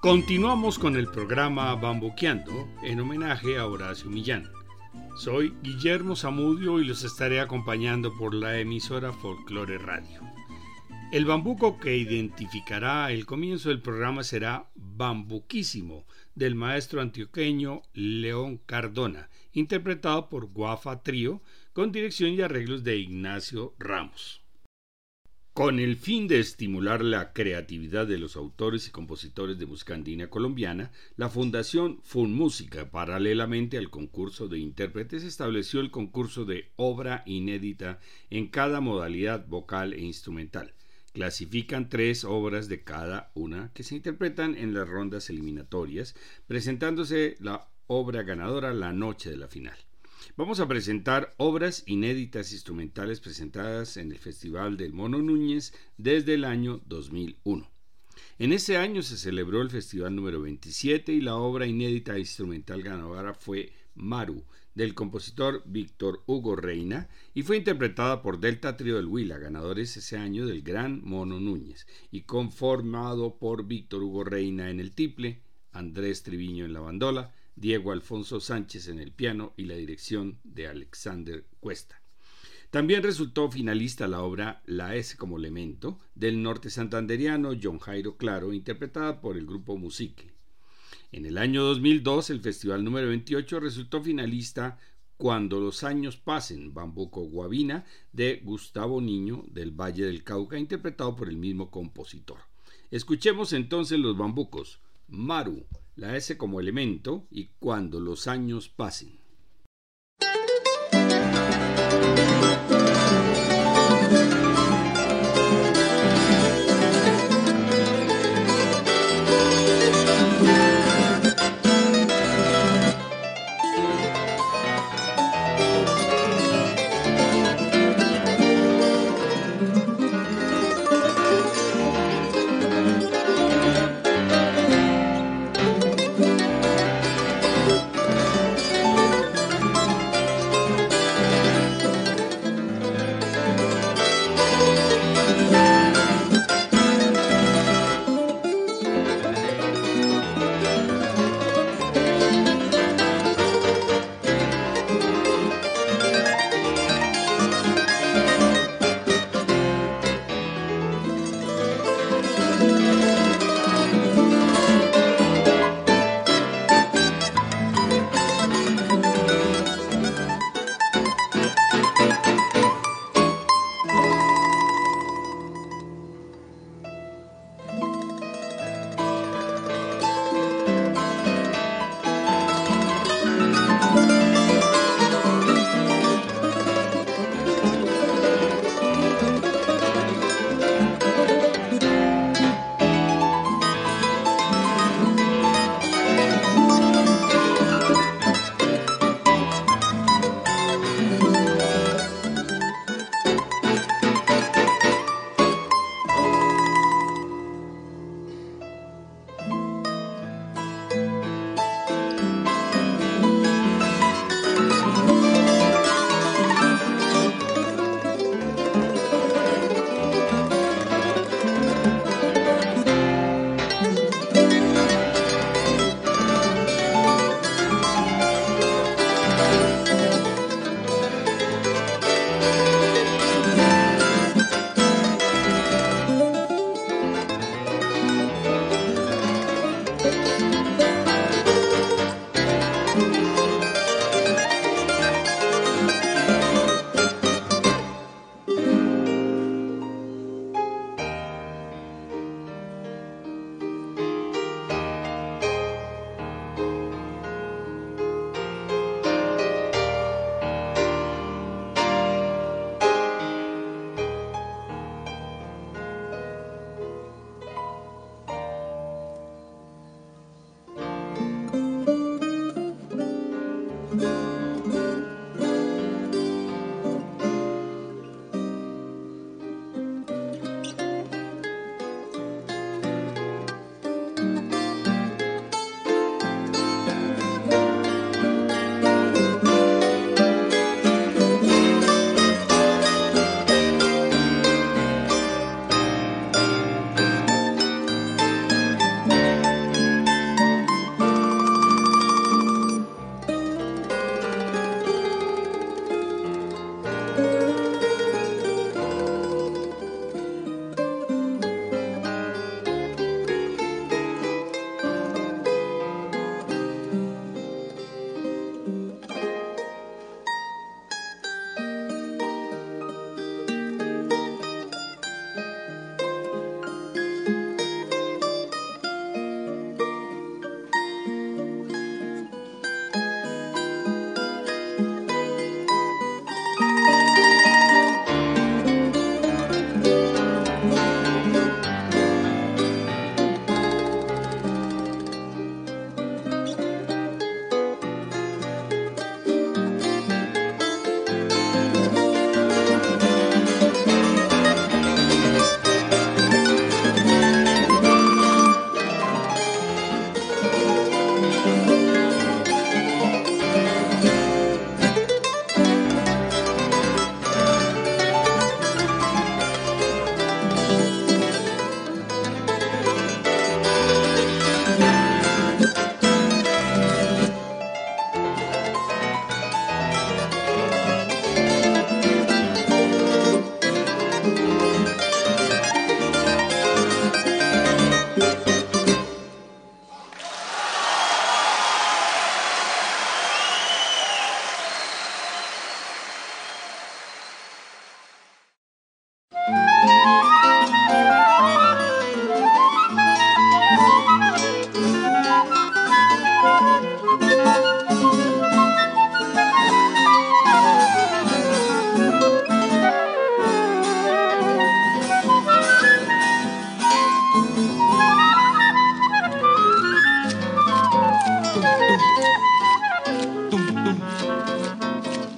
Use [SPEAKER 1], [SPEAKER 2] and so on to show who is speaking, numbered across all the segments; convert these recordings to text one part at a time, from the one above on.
[SPEAKER 1] Continuamos con el programa Bambuqueando en homenaje a Horacio Millán. Soy Guillermo Zamudio y los estaré acompañando por la emisora Folklore Radio. El bambuco que identificará el comienzo del programa será Bambuquísimo del maestro antioqueño León Cardona, interpretado por Guafa Trío con dirección y arreglos de Ignacio Ramos. Con el fin de estimular la creatividad de los autores y compositores de música andina colombiana, la Fundación Música, paralelamente al concurso de intérpretes, estableció el concurso de obra inédita en cada modalidad vocal e instrumental. Clasifican tres obras de cada una que se interpretan en las rondas eliminatorias, presentándose la obra ganadora la noche de la final. Vamos a presentar obras inéditas instrumentales presentadas en el Festival del Mono Núñez desde el año 2001. En ese año se celebró el festival número 27 y la obra inédita instrumental ganadora fue Maru, del compositor Víctor Hugo Reina, y fue interpretada por Delta Trio del Huila, ganadores ese año del Gran Mono Núñez, y conformado por Víctor Hugo Reina en el tiple, Andrés Triviño en la bandola, Diego Alfonso Sánchez en el piano y la dirección de Alexander Cuesta. También resultó finalista la obra La S como elemento del norte santanderiano John Jairo Claro, interpretada por el grupo Musique. En el año 2002, el festival número 28 resultó finalista Cuando los años pasen, Bambuco Guavina, de Gustavo Niño del Valle del Cauca, interpretado por el mismo compositor. Escuchemos entonces los bambucos. Maru, la S como elemento y cuando los años pasen.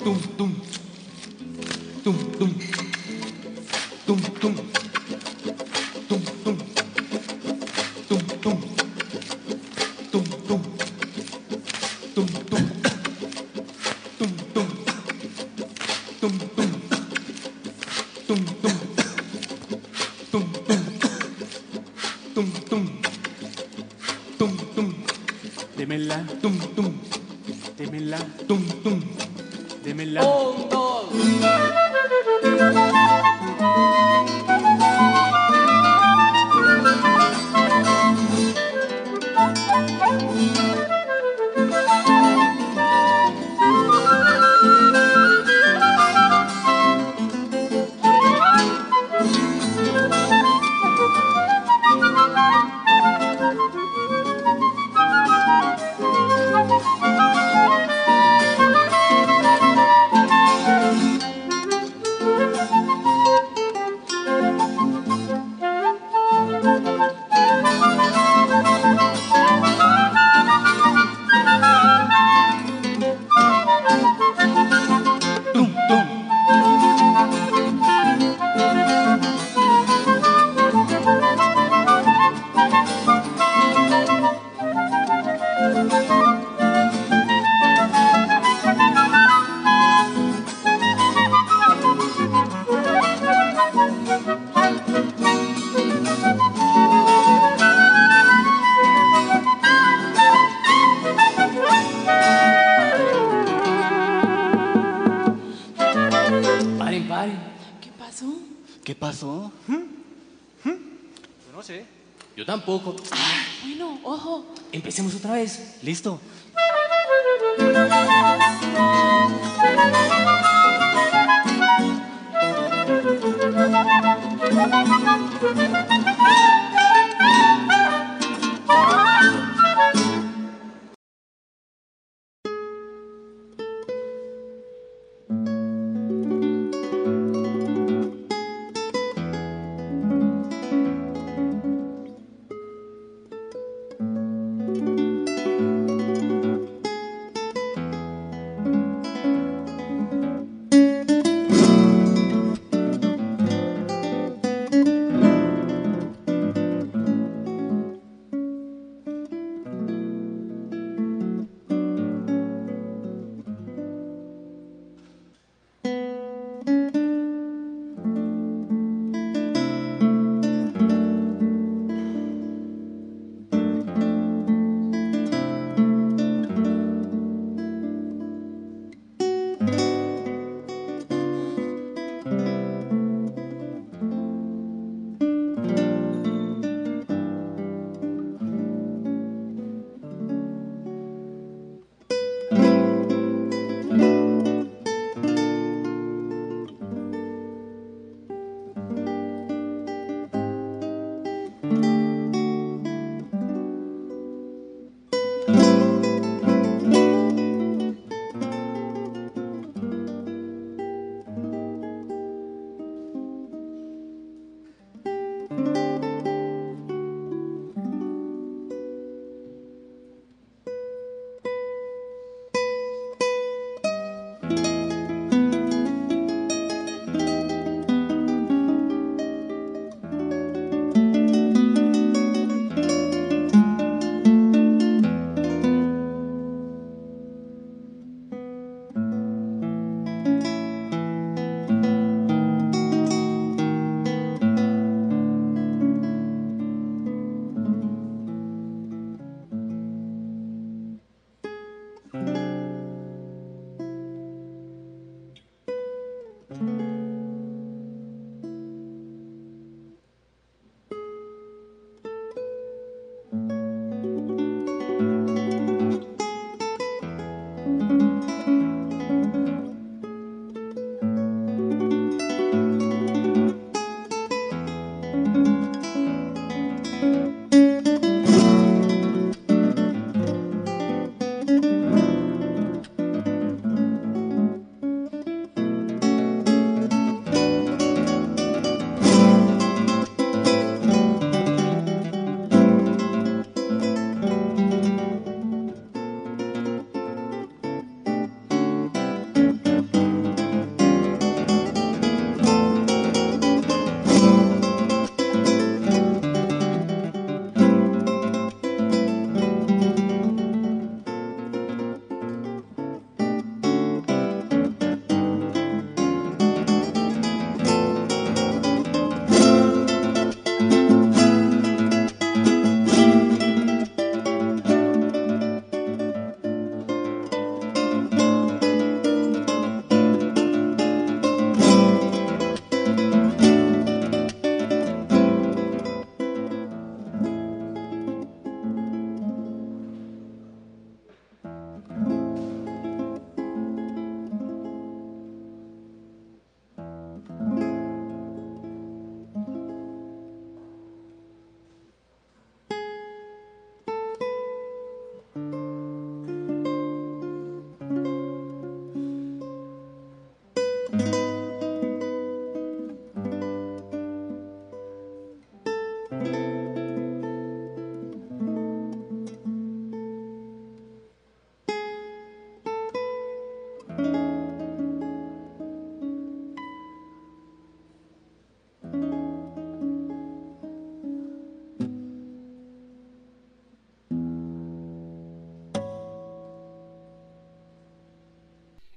[SPEAKER 2] tung
[SPEAKER 3] tung. Tung
[SPEAKER 4] tung. no sé.
[SPEAKER 5] Yo tampoco.
[SPEAKER 2] Bueno, ojo.
[SPEAKER 5] Empecemos otra vez.
[SPEAKER 3] Listo.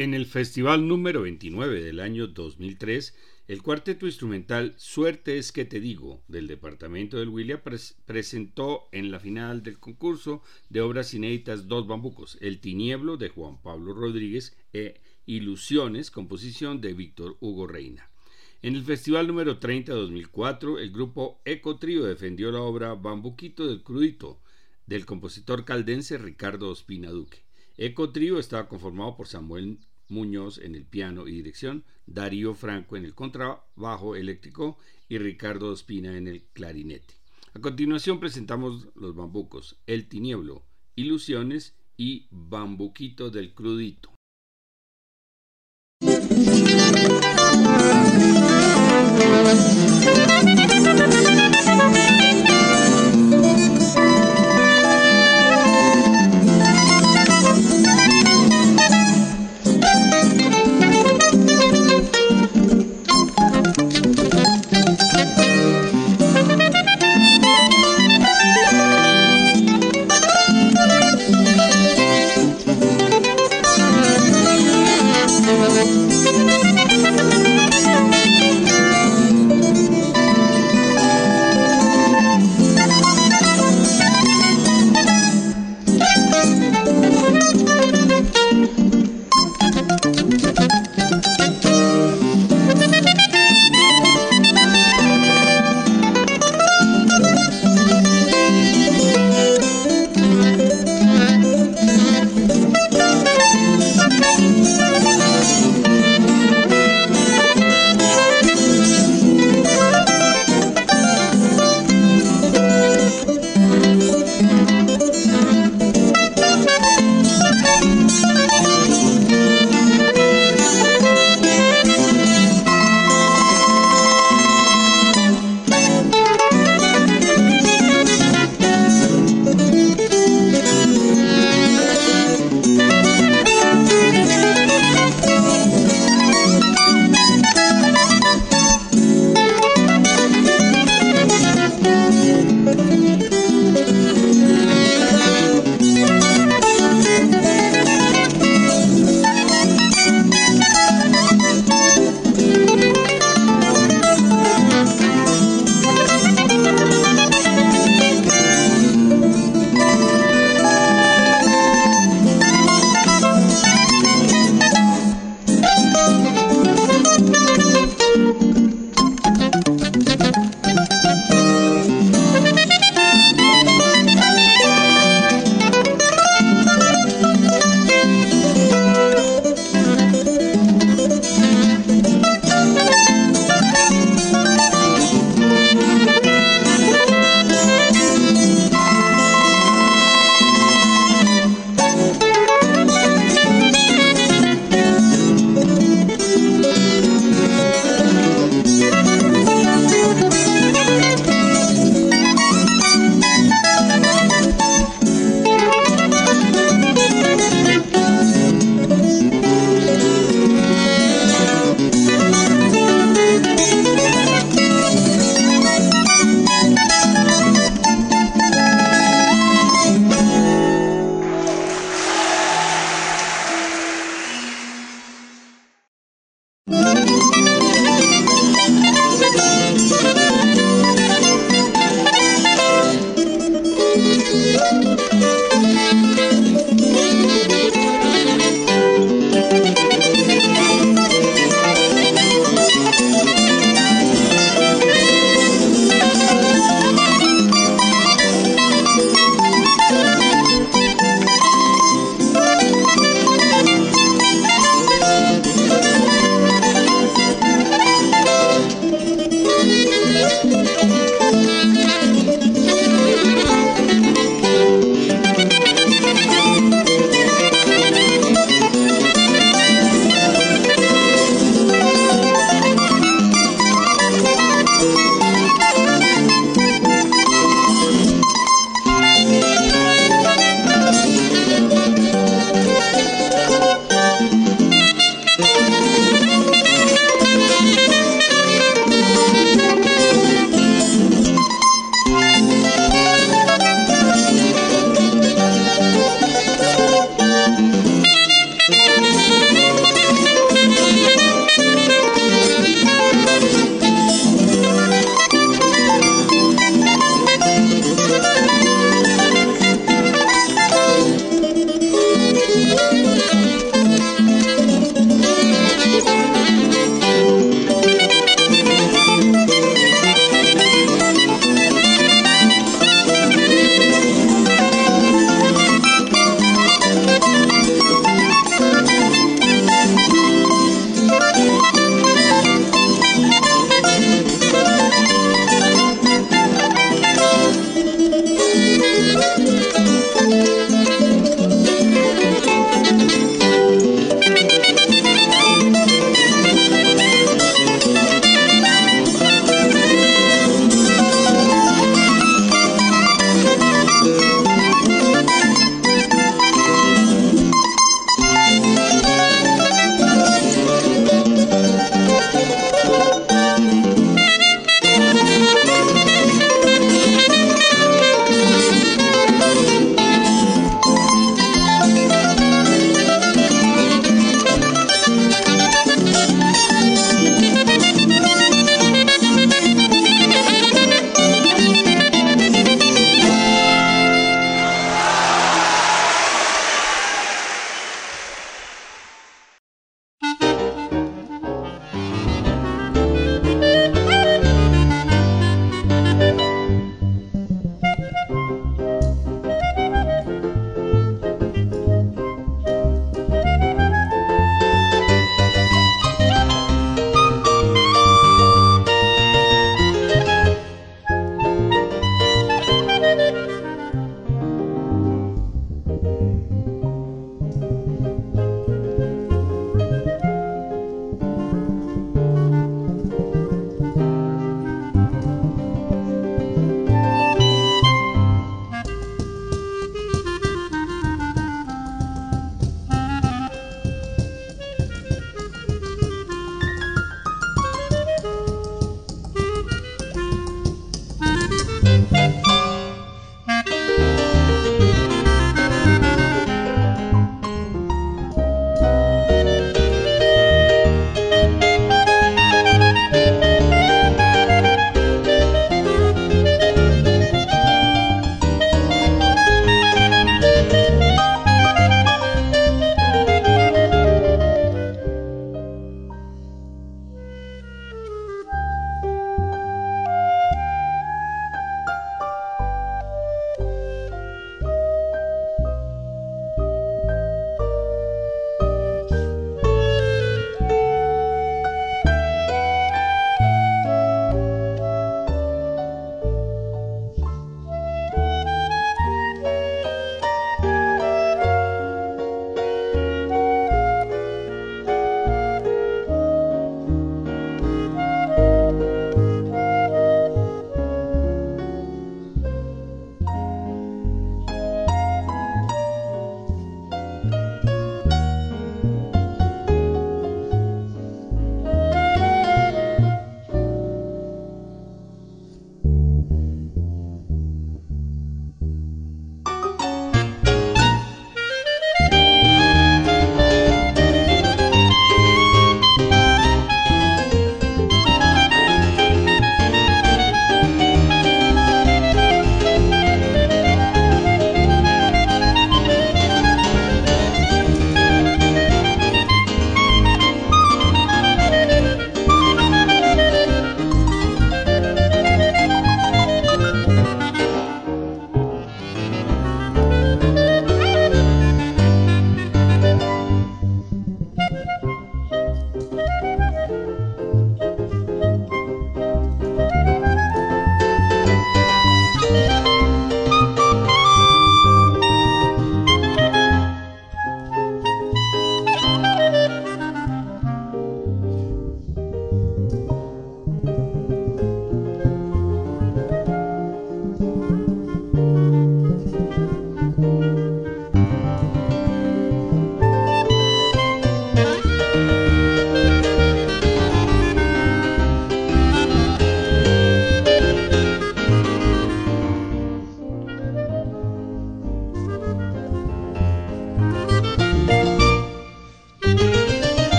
[SPEAKER 1] En el festival número 29 del año 2003, el cuarteto instrumental Suerte es que te digo del departamento del Huila presentó en la final del concurso de obras inéditas dos bambucos, El Tinieblo de Juan Pablo Rodríguez e Ilusiones, composición de Víctor Hugo Reina. En el festival número 30 2004, el grupo Eco Trío defendió la obra Bambuquito del Crudito del compositor caldense Ricardo Ospina Duque. Eco Trío estaba conformado por Samuel Muñoz en el piano y dirección, Darío Franco en el contrabajo eléctrico y Ricardo Ospina en el clarinete. A continuación presentamos los bambucos El Tinieblo, Ilusiones y Bambuquito del Crudito.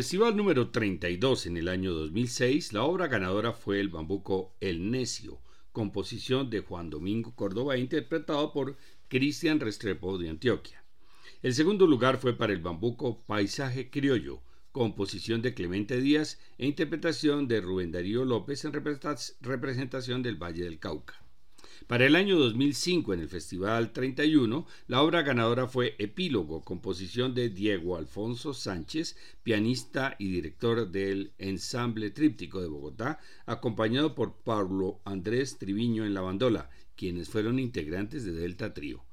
[SPEAKER 1] Festival número 32 en el año 2006, la obra ganadora fue el bambuco El Necio, composición de Juan Domingo Córdoba interpretado por Cristian Restrepo de Antioquia. El segundo lugar fue para el bambuco Paisaje Criollo, composición de Clemente Díaz e interpretación de Rubén Darío López en representación del Valle del Cauca. Para el año 2005, en el Festival 31, la obra ganadora fue Epílogo, composición de Diego Alfonso Sánchez, pianista y director del Ensamble Tríptico de Bogotá, acompañado por Pablo Andrés Triviño en la bandola, quienes fueron integrantes de Delta Trío.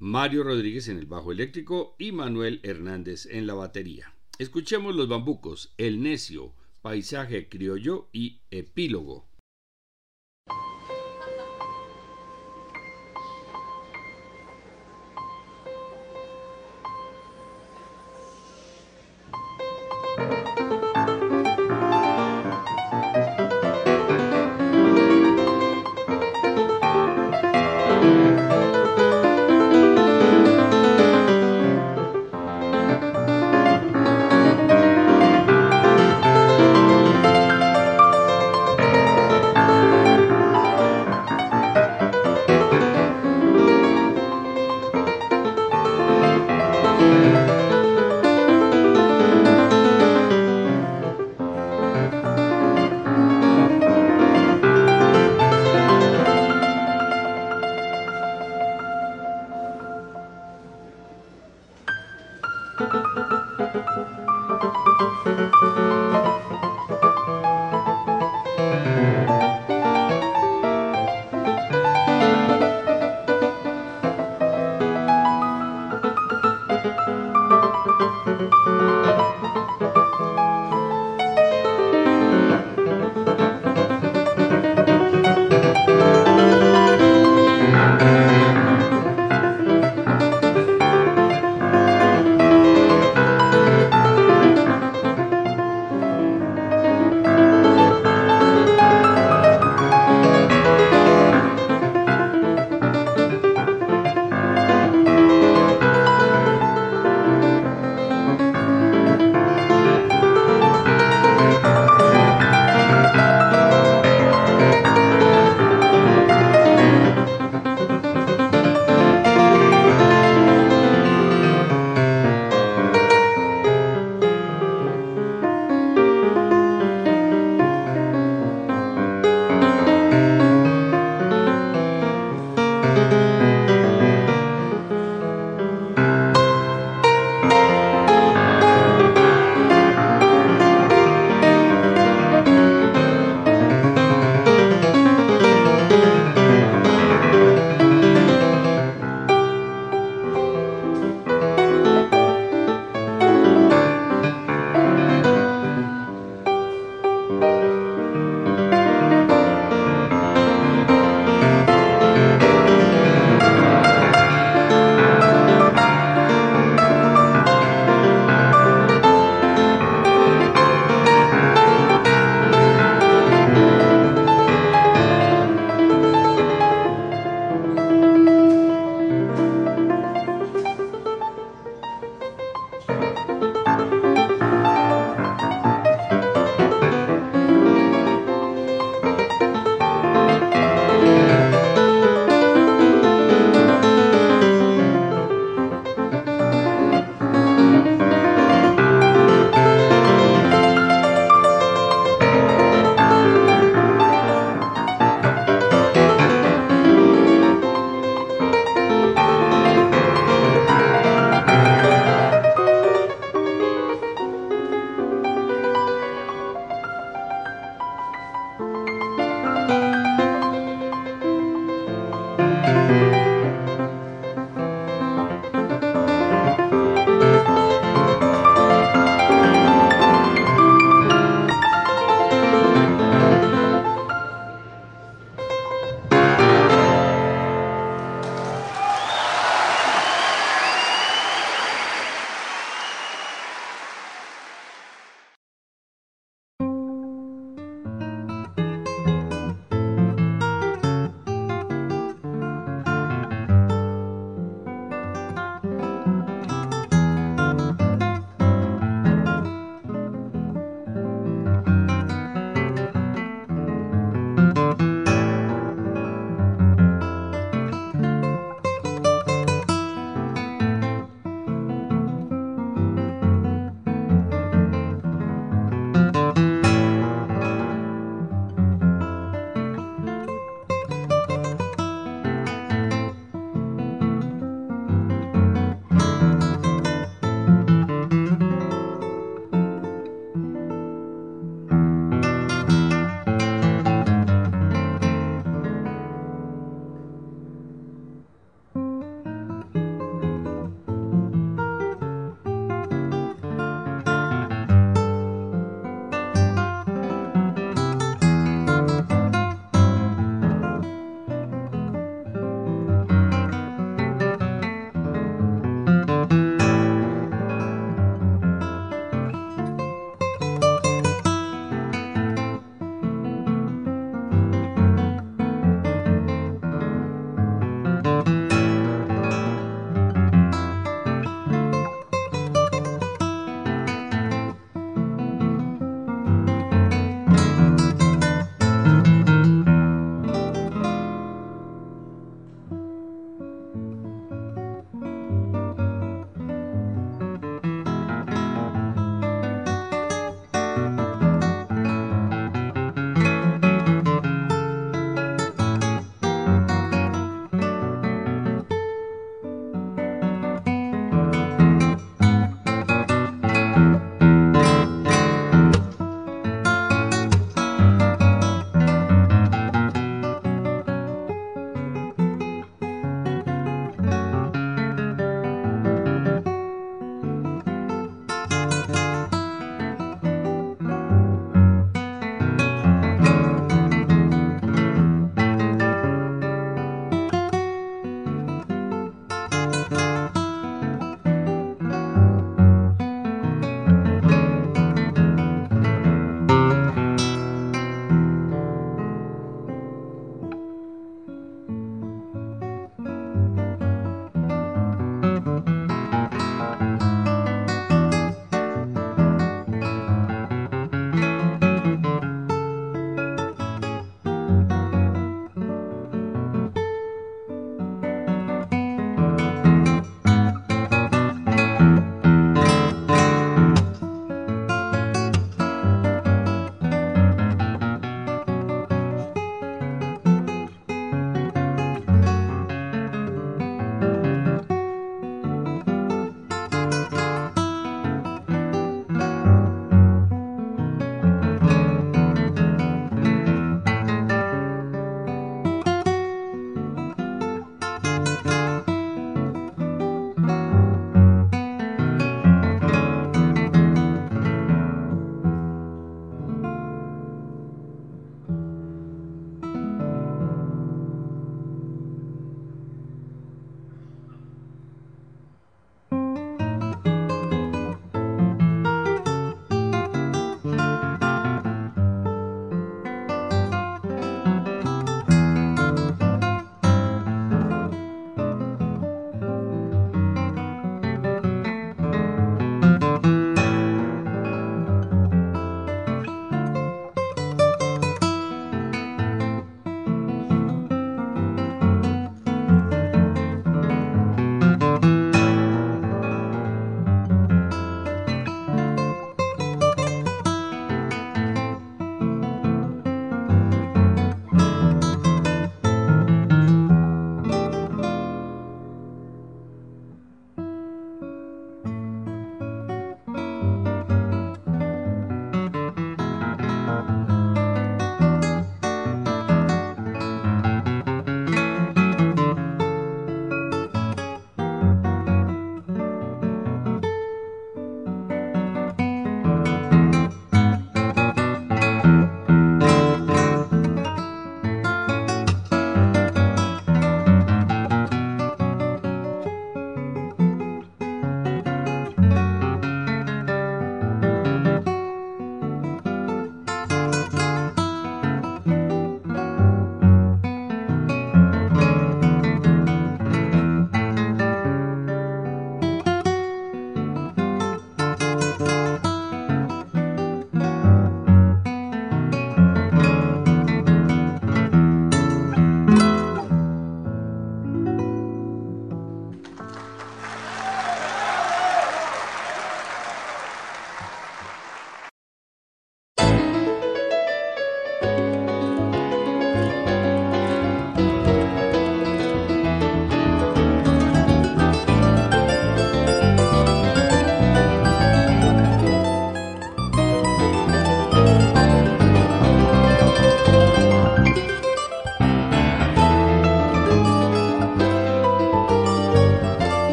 [SPEAKER 1] Mario Rodríguez en el bajo eléctrico y Manuel Hernández en la batería. Escuchemos los bambucos El Necio, Paisaje Criollo y Epílogo. Música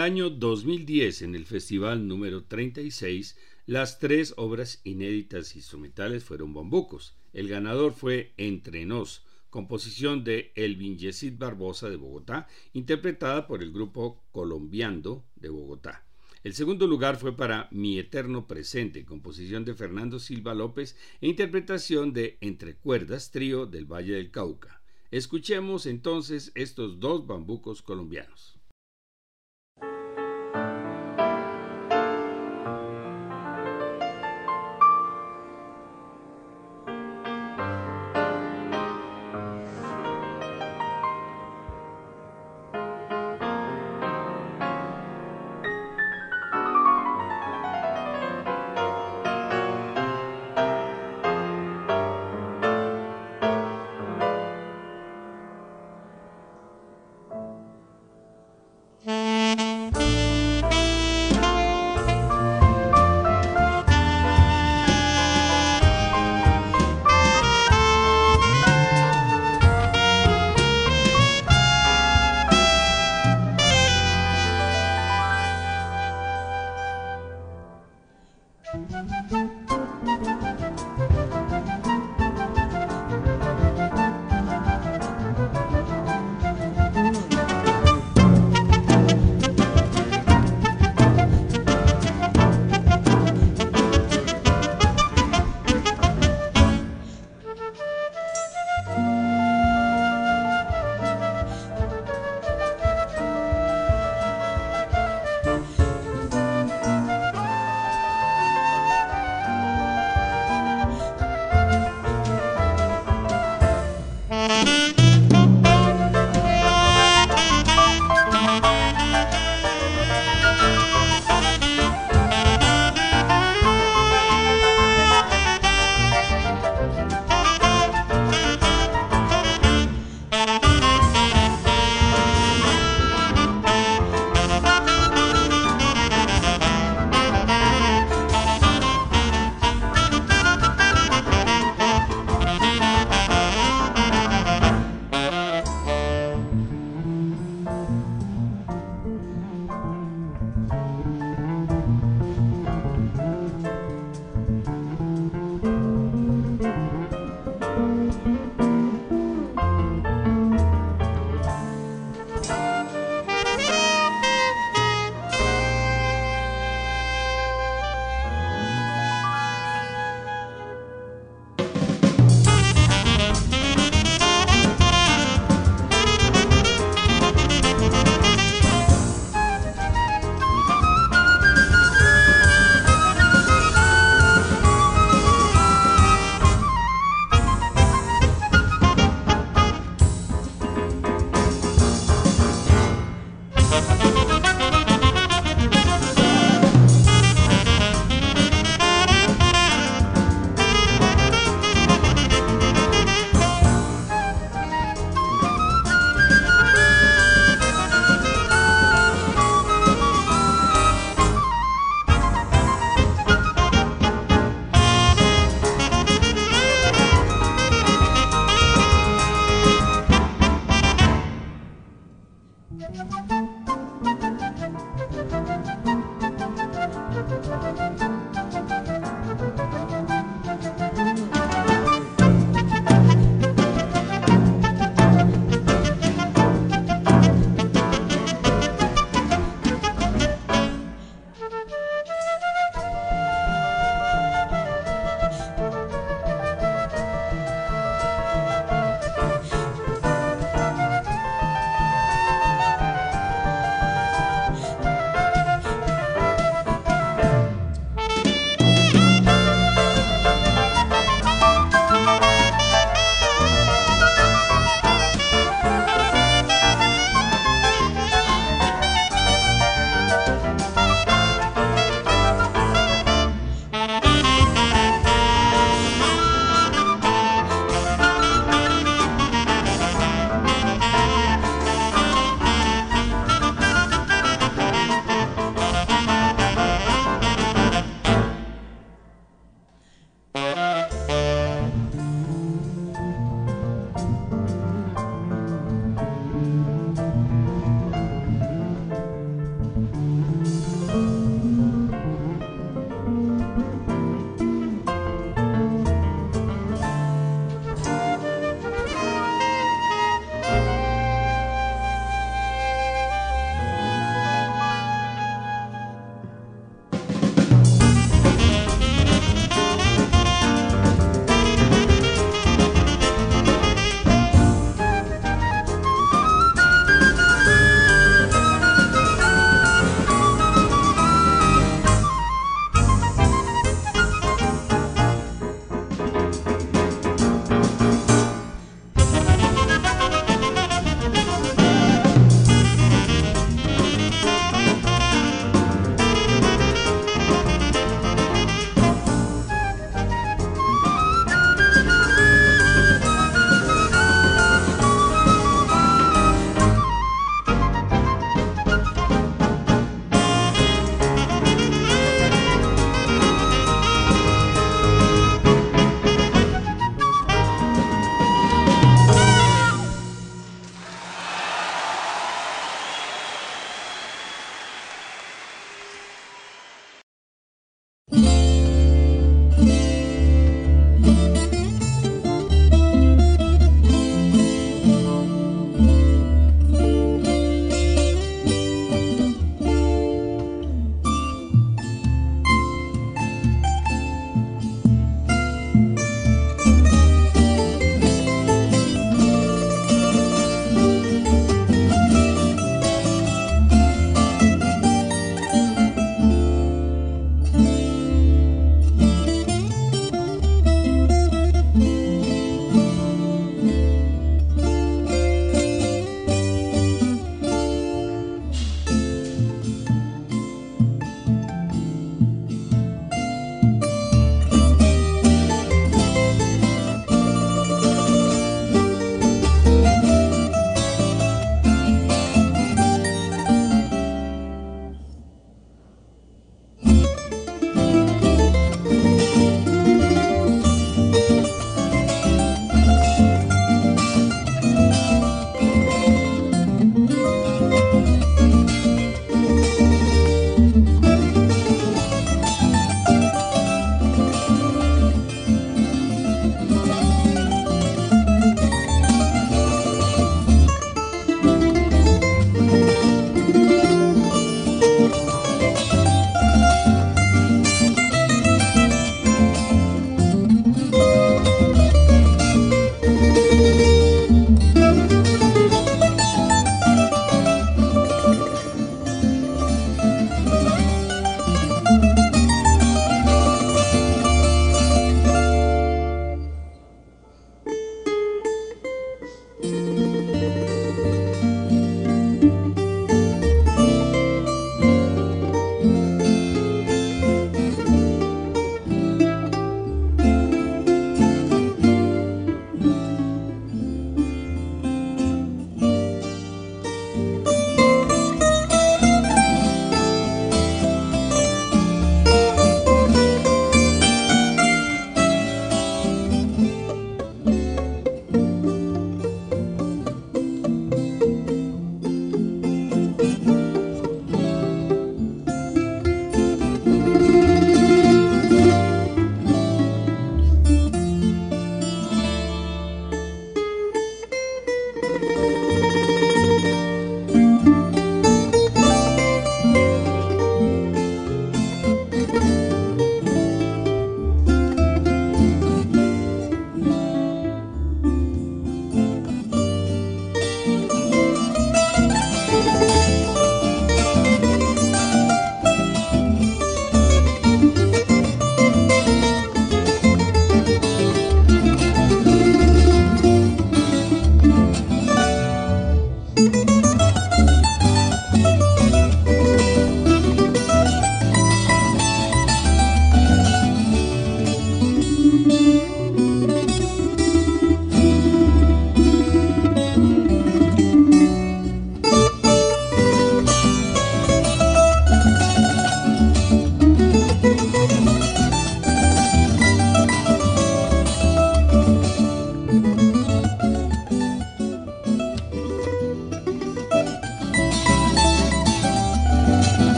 [SPEAKER 1] el año 2010, en el festival número 36, las tres obras inéditas instrumentales fueron bambucos. El ganador fue Entre Nos, composición de Elvin Yesid Barbosa de Bogotá, interpretada por el grupo Colombiando de Bogotá. El segundo lugar fue para Mi Eterno Presente, composición de Fernando Silva López e interpretación de Entre Cuerdas, trío del Valle del Cauca. Escuchemos entonces estos dos bambucos colombianos.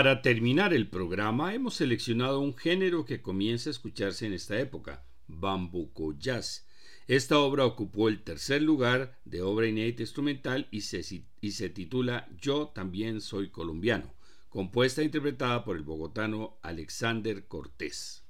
[SPEAKER 1] Para terminar el programa hemos seleccionado un género que comienza a escucharse en esta época, bambuco jazz. Esta obra ocupó el tercer lugar de obra inédita instrumental y se, y se titula Yo también soy colombiano, compuesta e interpretada por el bogotano Alexander Cortés.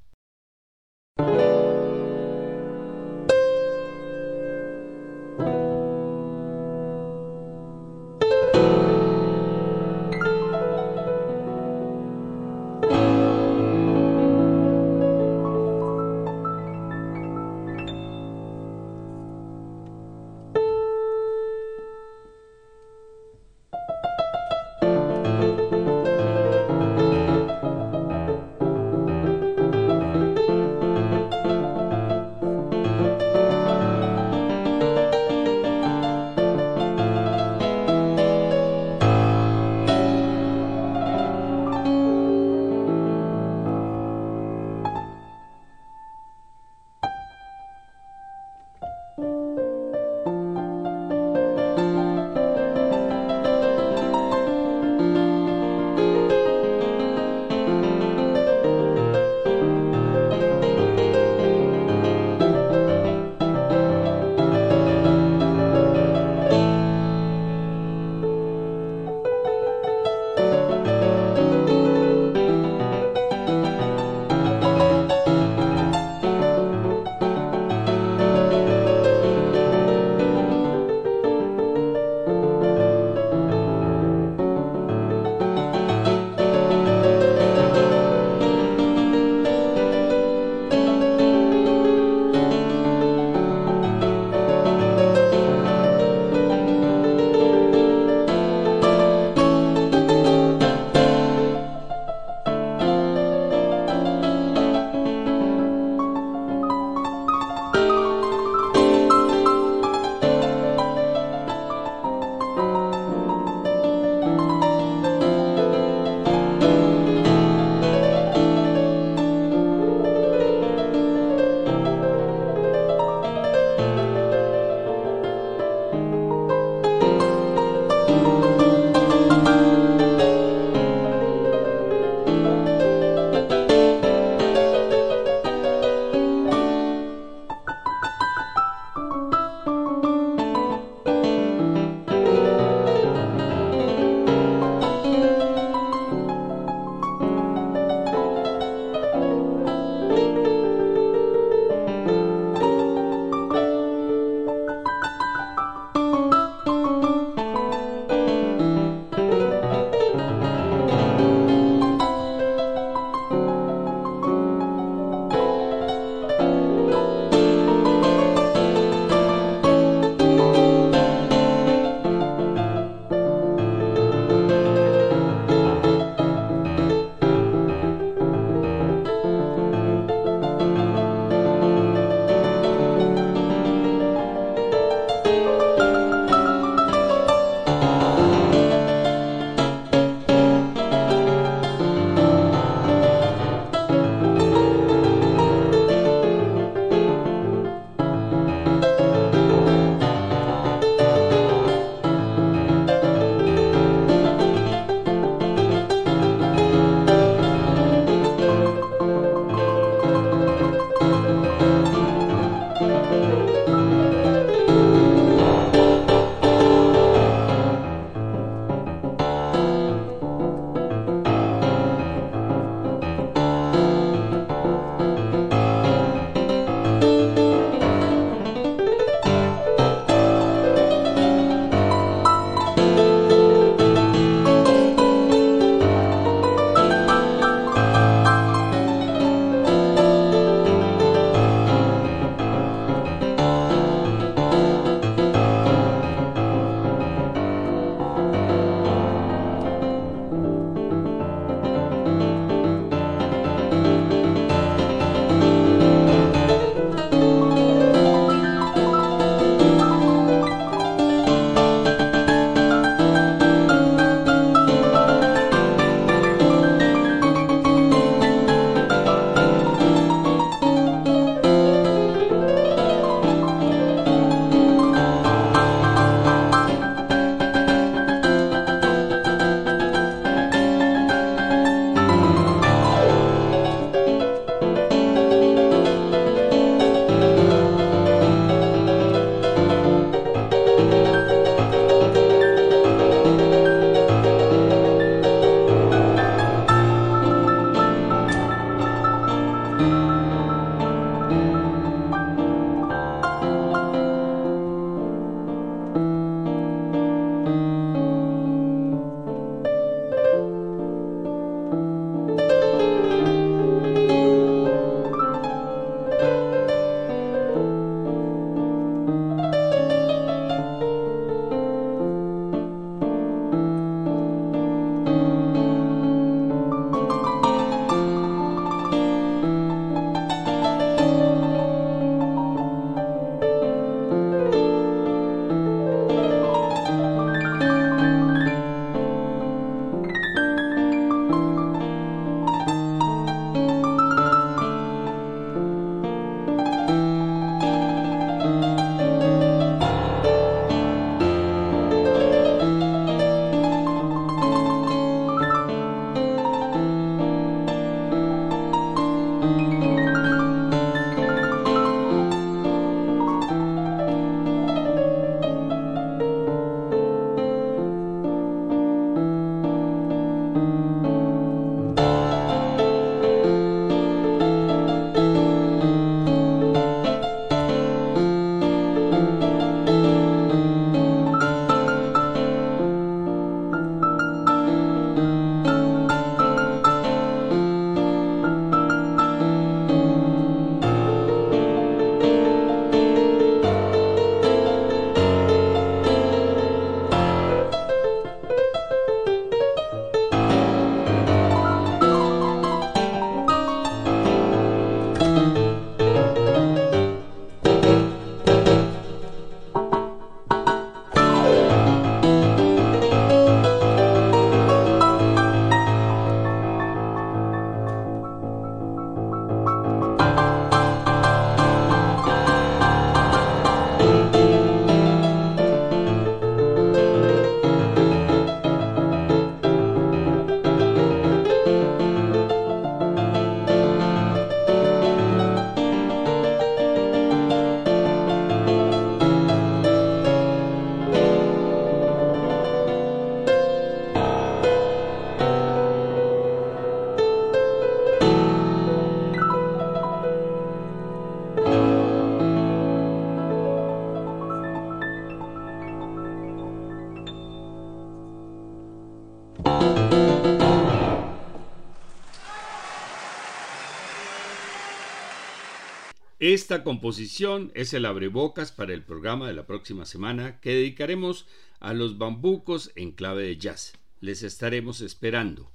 [SPEAKER 1] Esta composición es el abrebocas para el programa de la próxima semana que dedicaremos a los bambucos en clave de jazz. Les estaremos esperando.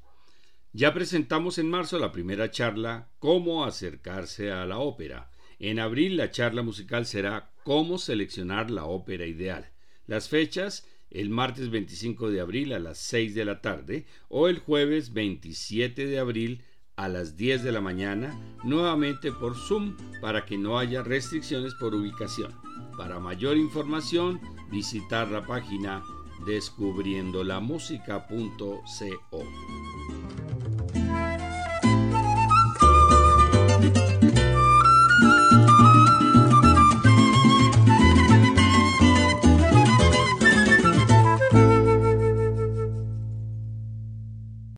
[SPEAKER 1] Ya presentamos en marzo la primera charla Cómo acercarse a la ópera. En abril la charla musical será Cómo seleccionar la ópera ideal. Las fechas el martes 25 de abril a las 6 de la tarde o el jueves 27 de abril a las 10 de la mañana, nuevamente por Zoom para que no haya restricciones por ubicación. Para mayor información, visitar la página descubriendolamusica.co.